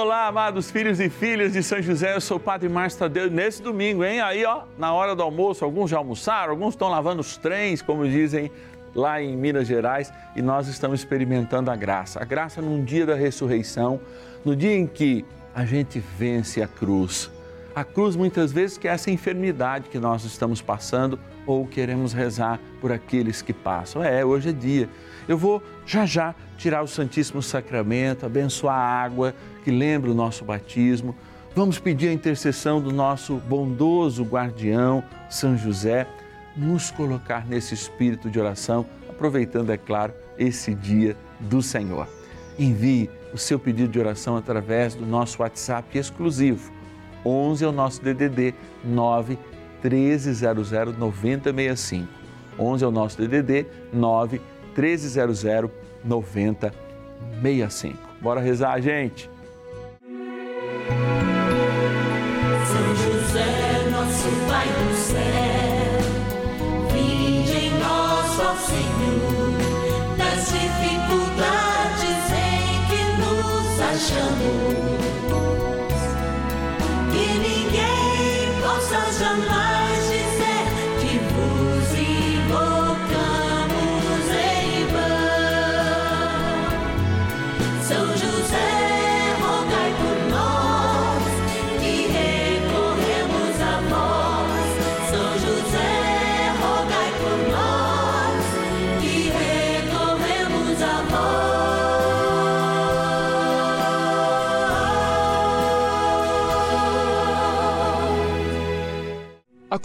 Olá, amados filhos e filhas de São José, eu sou o Padre Márcio Tadeu. Nesse domingo, hein? Aí, ó, na hora do almoço, alguns já almoçaram, alguns estão lavando os trens, como dizem lá em Minas Gerais, e nós estamos experimentando a graça. A graça num dia da ressurreição, no dia em que a gente vence a cruz. A cruz, muitas vezes, que é essa enfermidade que nós estamos passando ou queremos rezar por aqueles que passam. É, hoje é dia. Eu vou já já tirar o Santíssimo Sacramento, abençoar a água que lembra o nosso batismo. Vamos pedir a intercessão do nosso bondoso guardião, São José, nos colocar nesse espírito de oração, aproveitando, é claro, esse dia do Senhor. Envie o seu pedido de oração através do nosso WhatsApp exclusivo. 11 é o nosso DDD 9 1300 9065. 11 é o nosso DDD 9 1300 9065. Bora rezar, gente.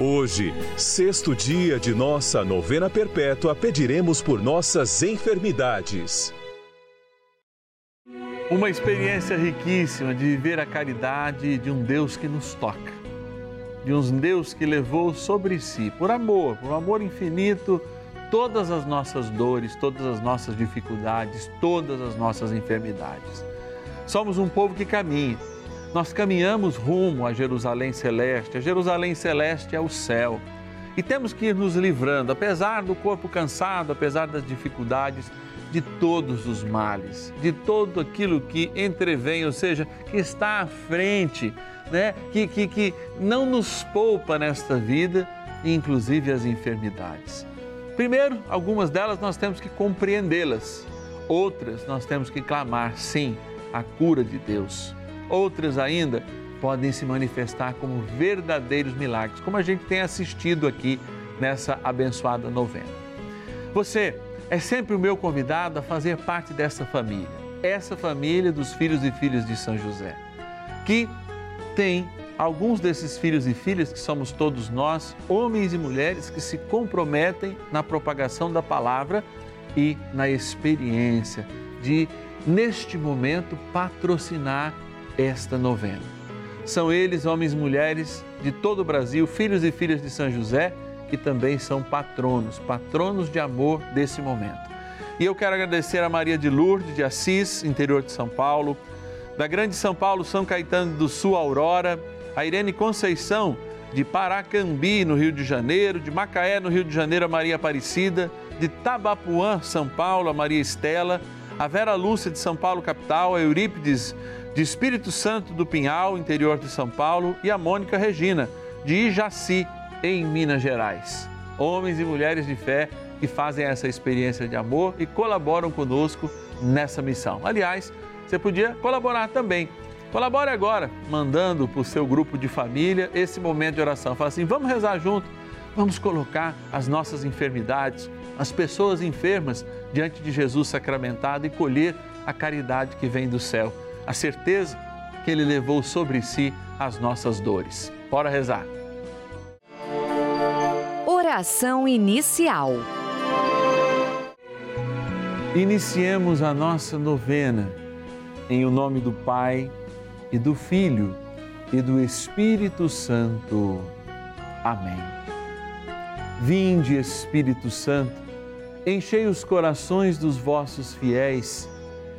Hoje, sexto dia de nossa novena perpétua, pediremos por nossas enfermidades. Uma experiência riquíssima de viver a caridade de um Deus que nos toca, de um Deus que levou sobre si, por amor, por amor infinito, todas as nossas dores, todas as nossas dificuldades, todas as nossas enfermidades. Somos um povo que caminha. Nós caminhamos rumo a Jerusalém Celeste. A Jerusalém Celeste é o céu. E temos que ir nos livrando, apesar do corpo cansado, apesar das dificuldades, de todos os males, de todo aquilo que entrevém, ou seja, que está à frente, né? que, que, que não nos poupa nesta vida, inclusive as enfermidades. Primeiro, algumas delas nós temos que compreendê-las, outras nós temos que clamar, sim, a cura de Deus. Outras ainda podem se manifestar como verdadeiros milagres, como a gente tem assistido aqui nessa abençoada novena. Você é sempre o meu convidado a fazer parte dessa família, essa família dos filhos e filhas de São José, que tem alguns desses filhos e filhas que somos todos nós, homens e mulheres que se comprometem na propagação da palavra e na experiência de neste momento, patrocinar esta novena. São eles, homens e mulheres de todo o Brasil, filhos e filhas de São José, que também são patronos, patronos de amor desse momento. E eu quero agradecer a Maria de Lourdes de Assis, interior de São Paulo, da Grande São Paulo, São Caetano do Sul, Aurora, a Irene Conceição, de Paracambi, no Rio de Janeiro, de Macaé, no Rio de Janeiro, a Maria Aparecida, de Tabapuã, São Paulo, a Maria Estela, a Vera Lúcia de São Paulo, capital, a Eurípides de Espírito Santo do Pinhal, interior de São Paulo, e a Mônica Regina, de Ijaci, em Minas Gerais. Homens e mulheres de fé que fazem essa experiência de amor e colaboram conosco nessa missão. Aliás, você podia colaborar também Colabore agora, mandando para o seu grupo de família esse momento de oração. Fala assim: vamos rezar junto, vamos colocar as nossas enfermidades, as pessoas enfermas diante de Jesus sacramentado e colher a caridade que vem do céu, a certeza que Ele levou sobre si as nossas dores. Bora rezar. Oração inicial. Iniciemos a nossa novena em o nome do Pai e do Filho e do Espírito Santo. Amém. Vinde, Espírito Santo, enchei os corações dos vossos fiéis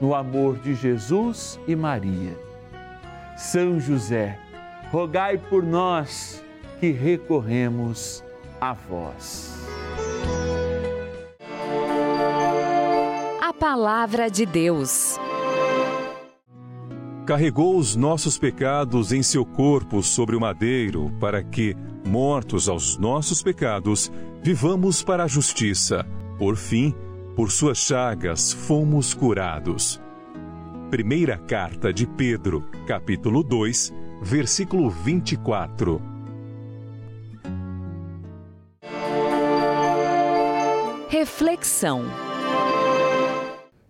no amor de Jesus e Maria. São José, rogai por nós que recorremos a vós. A Palavra de Deus carregou os nossos pecados em seu corpo sobre o madeiro, para que, mortos aos nossos pecados, vivamos para a justiça. Por fim, por suas chagas fomos curados. Primeira carta de Pedro, capítulo 2, versículo 24. Reflexão.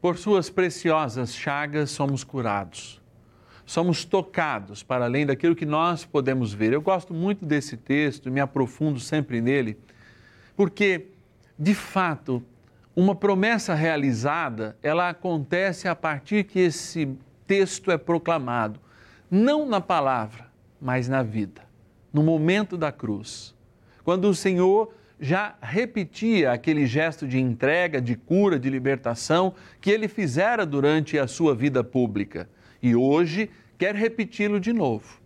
Por suas preciosas chagas somos curados somos tocados para além daquilo que nós podemos ver. Eu gosto muito desse texto, me aprofundo sempre nele, porque, de fato, uma promessa realizada, ela acontece a partir que esse texto é proclamado, não na palavra, mas na vida, no momento da cruz. Quando o Senhor já repetia aquele gesto de entrega, de cura, de libertação que ele fizera durante a sua vida pública. E hoje quer repeti-lo de novo.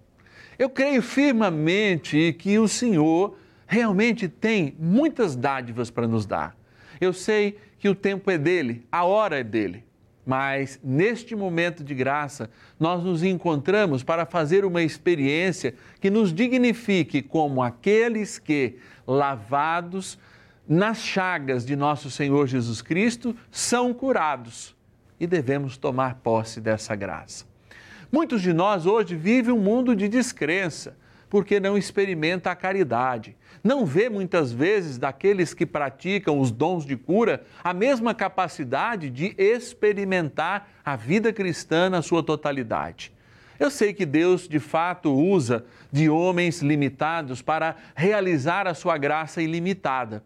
Eu creio firmemente que o Senhor realmente tem muitas dádivas para nos dar. Eu sei que o tempo é dele, a hora é dele. Mas neste momento de graça, nós nos encontramos para fazer uma experiência que nos dignifique como aqueles que, lavados nas chagas de nosso Senhor Jesus Cristo, são curados. E devemos tomar posse dessa graça. Muitos de nós hoje vivem um mundo de descrença, porque não experimenta a caridade. Não vê muitas vezes daqueles que praticam os dons de cura a mesma capacidade de experimentar a vida cristã na sua totalidade. Eu sei que Deus de fato usa de homens limitados para realizar a sua graça ilimitada,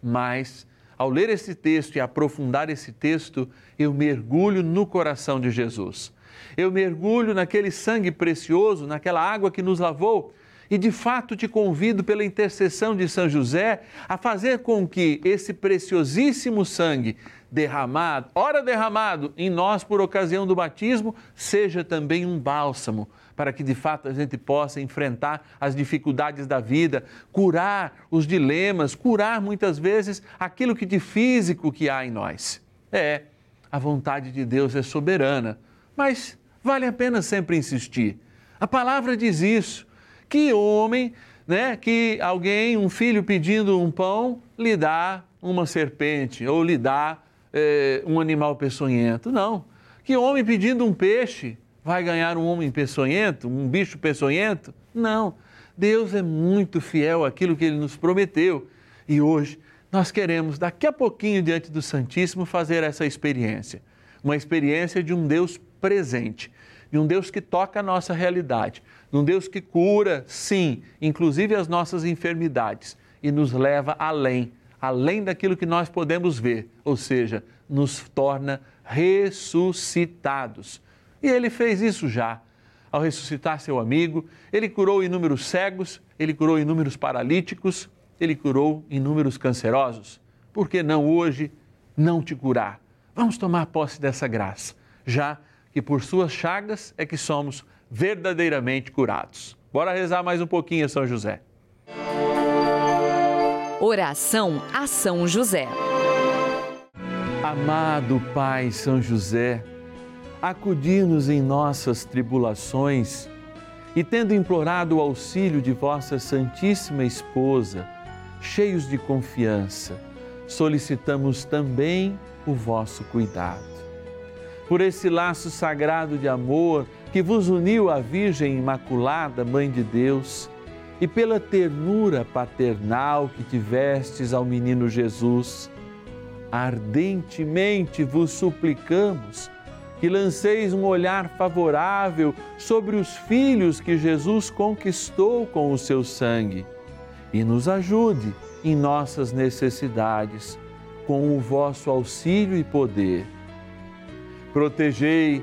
mas ao ler esse texto e aprofundar esse texto, eu mergulho no coração de Jesus eu mergulho naquele sangue precioso, naquela água que nos lavou E de fato te convido, pela intercessão de São José, a fazer com que esse preciosíssimo sangue derramado, ora derramado em nós por ocasião do batismo, seja também um bálsamo para que de fato a gente possa enfrentar as dificuldades da vida, curar os dilemas, curar muitas vezes aquilo que de físico que há em nós. É, a vontade de Deus é soberana, mas vale a pena sempre insistir. A palavra diz isso. Que homem, né, que alguém, um filho pedindo um pão, lhe dá uma serpente ou lhe dá é, um animal peçonhento. Não. Que homem pedindo um peixe vai ganhar um homem peçonhento, um bicho peçonhento? Não. Deus é muito fiel àquilo que ele nos prometeu. E hoje nós queremos, daqui a pouquinho, diante do Santíssimo, fazer essa experiência. Uma experiência de um Deus presente, de um Deus que toca a nossa realidade, de um Deus que cura, sim, inclusive as nossas enfermidades e nos leva além, além daquilo que nós podemos ver, ou seja, nos torna ressuscitados. E ele fez isso já. Ao ressuscitar seu amigo, ele curou inúmeros cegos, ele curou inúmeros paralíticos, ele curou inúmeros cancerosos. Por que não hoje não te curar? Vamos tomar posse dessa graça, já que por suas chagas é que somos verdadeiramente curados. Bora rezar mais um pouquinho, São José. Oração a São José. Amado Pai São José, acudir-nos em nossas tribulações e, tendo implorado o auxílio de vossa Santíssima Esposa, cheios de confiança, solicitamos também o vosso cuidado. Por esse laço sagrado de amor que vos uniu à Virgem Imaculada, Mãe de Deus, e pela ternura paternal que tivestes ao menino Jesus, ardentemente vos suplicamos que lanceis um olhar favorável sobre os filhos que Jesus conquistou com o seu sangue e nos ajude em nossas necessidades com o vosso auxílio e poder. Protegei,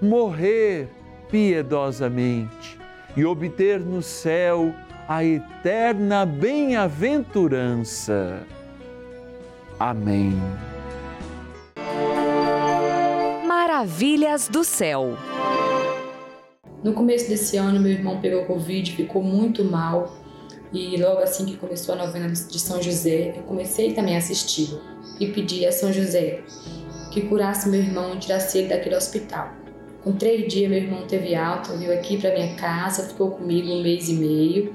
morrer piedosamente e obter no céu a eterna bem-aventurança. Amém. Maravilhas do céu. No começo desse ano, meu irmão pegou Covid, ficou muito mal. E logo assim que começou a novena de São José, eu comecei também a assistir e pedi a São José que curasse meu irmão e tirasse ele daquele hospital. Com três dias, meu irmão teve alta, veio aqui para minha casa, ficou comigo um mês e meio.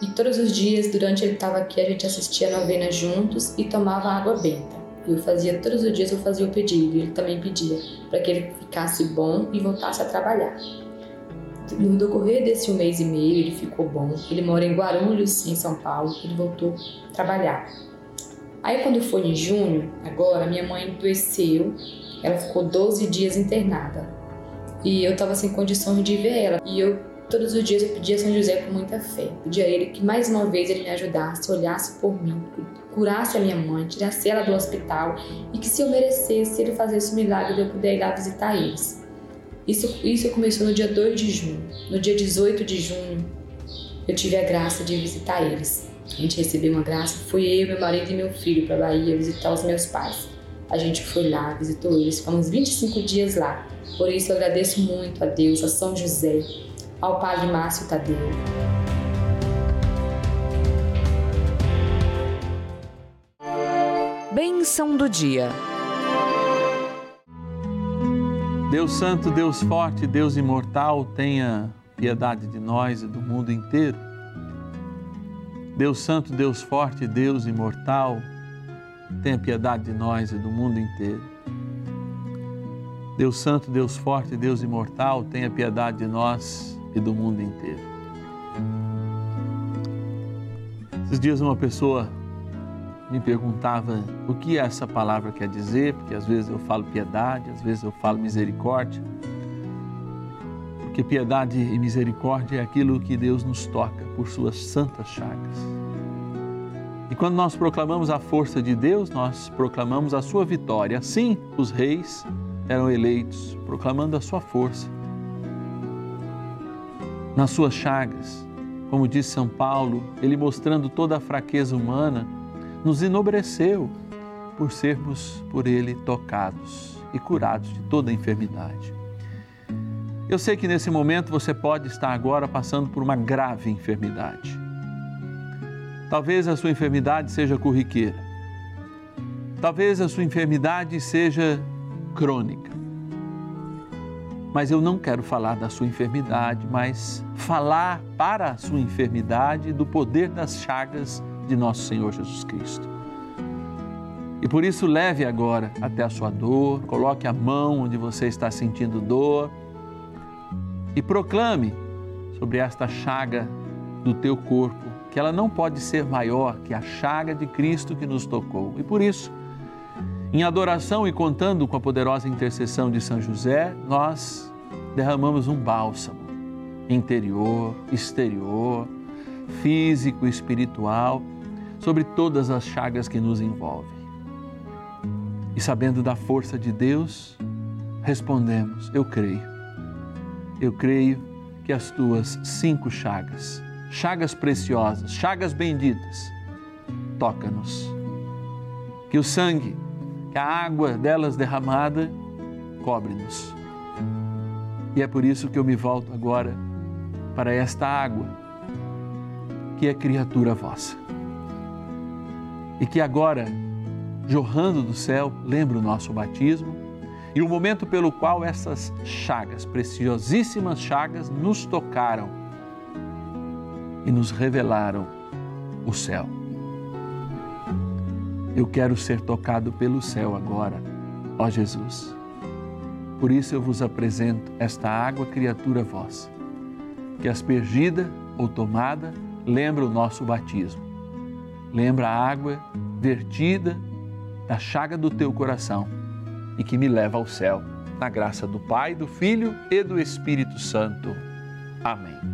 E todos os dias, durante ele estava aqui, a gente assistia a novena juntos e tomava água benta. Eu fazia todos os dias, eu fazia o pedido, e ele também pedia para que ele ficasse bom e voltasse a trabalhar. No decorrer desse um mês e meio, ele ficou bom. Ele mora em Guarulhos, em São Paulo. Ele voltou a trabalhar. Aí, quando foi em junho, agora, minha mãe adoeceu. Ela ficou 12 dias internada. E eu tava sem condições de ver ela. E eu, todos os dias, eu pedia a São José com muita fé. Pedia a ele que mais uma vez ele me ajudasse, olhasse por mim, curasse a minha mãe, tirasse ela do hospital. E que se eu merecesse, ele fizesse o milagre de eu poder ir lá visitar eles. Isso, isso começou no dia 2 de junho. No dia 18 de junho, eu tive a graça de visitar eles. A gente recebeu uma graça, fui eu, meu marido e meu filho para Bahia visitar os meus pais. A gente foi lá, visitou eles, ficamos 25 dias lá. Por isso eu agradeço muito a Deus, a São José, ao Padre Márcio Tadeu. Bênção do dia. Deus Santo, Deus Forte, Deus Imortal, tenha piedade de nós e do mundo inteiro. Deus Santo, Deus Forte, Deus Imortal, tenha piedade de nós e do mundo inteiro. Deus Santo, Deus Forte, Deus Imortal, tenha piedade de nós e do mundo inteiro. Esses dias uma pessoa me perguntava o que essa palavra quer dizer, porque às vezes eu falo piedade, às vezes eu falo misericórdia. Porque piedade e misericórdia é aquilo que Deus nos toca por suas santas chagas. E quando nós proclamamos a força de Deus, nós proclamamos a sua vitória. Assim, os reis eram eleitos, proclamando a sua força. Nas suas chagas, como diz São Paulo, ele mostrando toda a fraqueza humana, nos enobreceu por sermos por ele tocados e curados de toda enfermidade. Eu sei que nesse momento você pode estar agora passando por uma grave enfermidade. Talvez a sua enfermidade seja corriqueira. Talvez a sua enfermidade seja crônica. Mas eu não quero falar da sua enfermidade, mas falar para a sua enfermidade do poder das chagas de nosso Senhor Jesus Cristo. E por isso leve agora até a sua dor, coloque a mão onde você está sentindo dor e proclame sobre esta chaga do teu corpo que ela não pode ser maior que a chaga de Cristo que nos tocou. E por isso, em adoração e contando com a poderosa intercessão de São José, nós derramamos um bálsamo interior, exterior, físico, espiritual sobre todas as chagas que nos envolvem. E sabendo da força de Deus, respondemos: Eu creio. Eu creio que as tuas cinco chagas, chagas preciosas, chagas benditas, toca-nos. Que o sangue, que a água delas derramada, cobre-nos. E é por isso que eu me volto agora para esta água, que é criatura vossa e que agora, jorrando do céu, lembra o nosso batismo e o momento pelo qual essas chagas, preciosíssimas chagas, nos tocaram e nos revelaram o céu. Eu quero ser tocado pelo céu agora, ó Jesus. Por isso eu vos apresento esta água, criatura vossa, que aspergida ou tomada lembra o nosso batismo lembra a água vertida da chaga do teu coração e que me leva ao céu, na graça do Pai, do Filho e do Espírito Santo. Amém.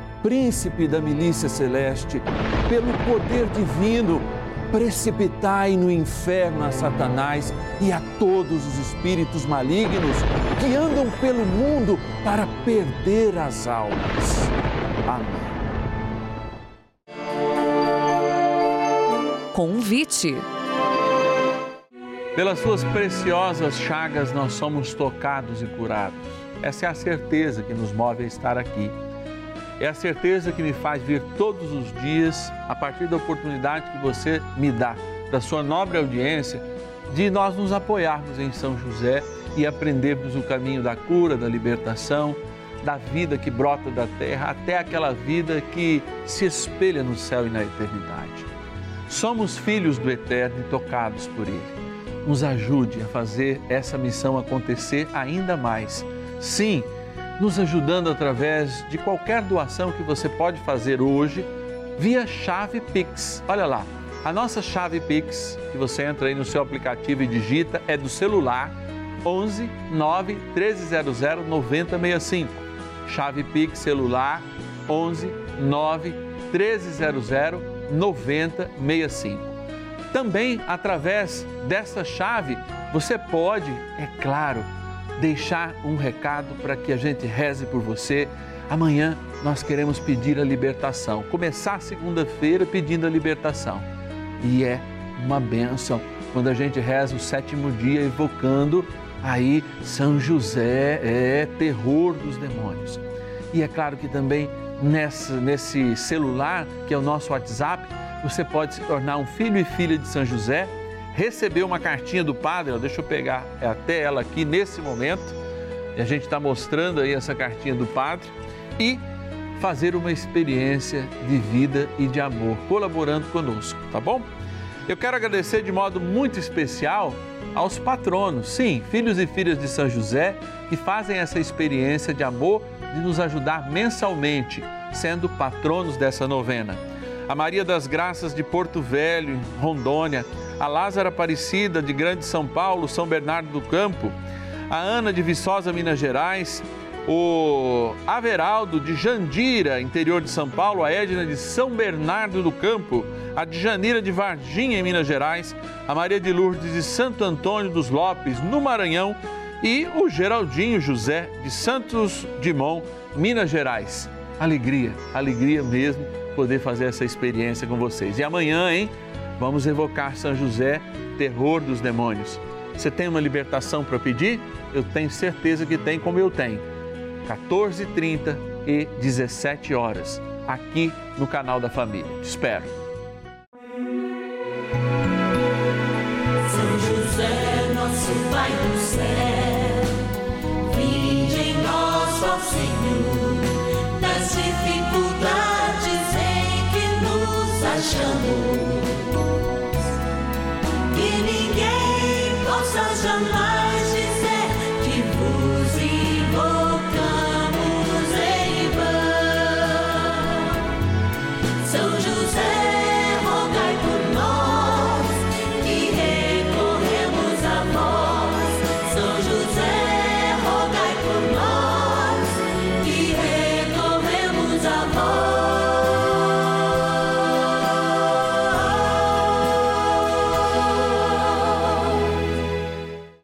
príncipe da milícia celeste, pelo poder divino, precipitai no inferno a Satanás e a todos os espíritos malignos que andam pelo mundo para perder as almas. Amém. Convite. Pelas suas preciosas chagas nós somos tocados e curados. Essa é a certeza que nos move a estar aqui. É a certeza que me faz vir todos os dias, a partir da oportunidade que você me dá, da sua nobre audiência, de nós nos apoiarmos em São José e aprendermos o caminho da cura, da libertação, da vida que brota da terra até aquela vida que se espelha no céu e na eternidade. Somos filhos do Eterno e tocados por Ele. Nos ajude a fazer essa missão acontecer ainda mais. Sim, nos ajudando através de qualquer doação que você pode fazer hoje via chave Pix. Olha lá, a nossa chave Pix, que você entra aí no seu aplicativo e digita, é do celular 11 9 1300 9065. Chave Pix celular 11 9 1300 9065. Também através dessa chave você pode, é claro, deixar um recado para que a gente reze por você. Amanhã nós queremos pedir a libertação. Começar segunda-feira pedindo a libertação. E é uma bênção quando a gente reza o sétimo dia evocando aí São José, é terror dos demônios. E é claro que também nessa, nesse celular, que é o nosso WhatsApp, você pode se tornar um filho e filha de São José, receber uma cartinha do padre, ó, deixa eu pegar até ela aqui nesse momento, e a gente está mostrando aí essa cartinha do padre, e fazer uma experiência de vida e de amor, colaborando conosco, tá bom? Eu quero agradecer de modo muito especial aos patronos, sim, filhos e filhas de São José, que fazem essa experiência de amor de nos ajudar mensalmente, sendo patronos dessa novena. A Maria das Graças de Porto Velho, Rondônia, a Lázara Aparecida de Grande São Paulo, São Bernardo do Campo, a Ana de Viçosa, Minas Gerais, o Averaldo de Jandira, interior de São Paulo, a Edna de São Bernardo do Campo, a Djanira de Varginha, em Minas Gerais, a Maria de Lourdes de Santo Antônio dos Lopes, no Maranhão, e o Geraldinho José de Santos Dimon, Minas Gerais. Alegria, alegria mesmo poder fazer essa experiência com vocês. E amanhã, hein? Vamos evocar São José, terror dos demônios. Você tem uma libertação para pedir? Eu tenho certeza que tem, como eu tenho. 14h30 e 17 horas, aqui no canal da Família. Te espero.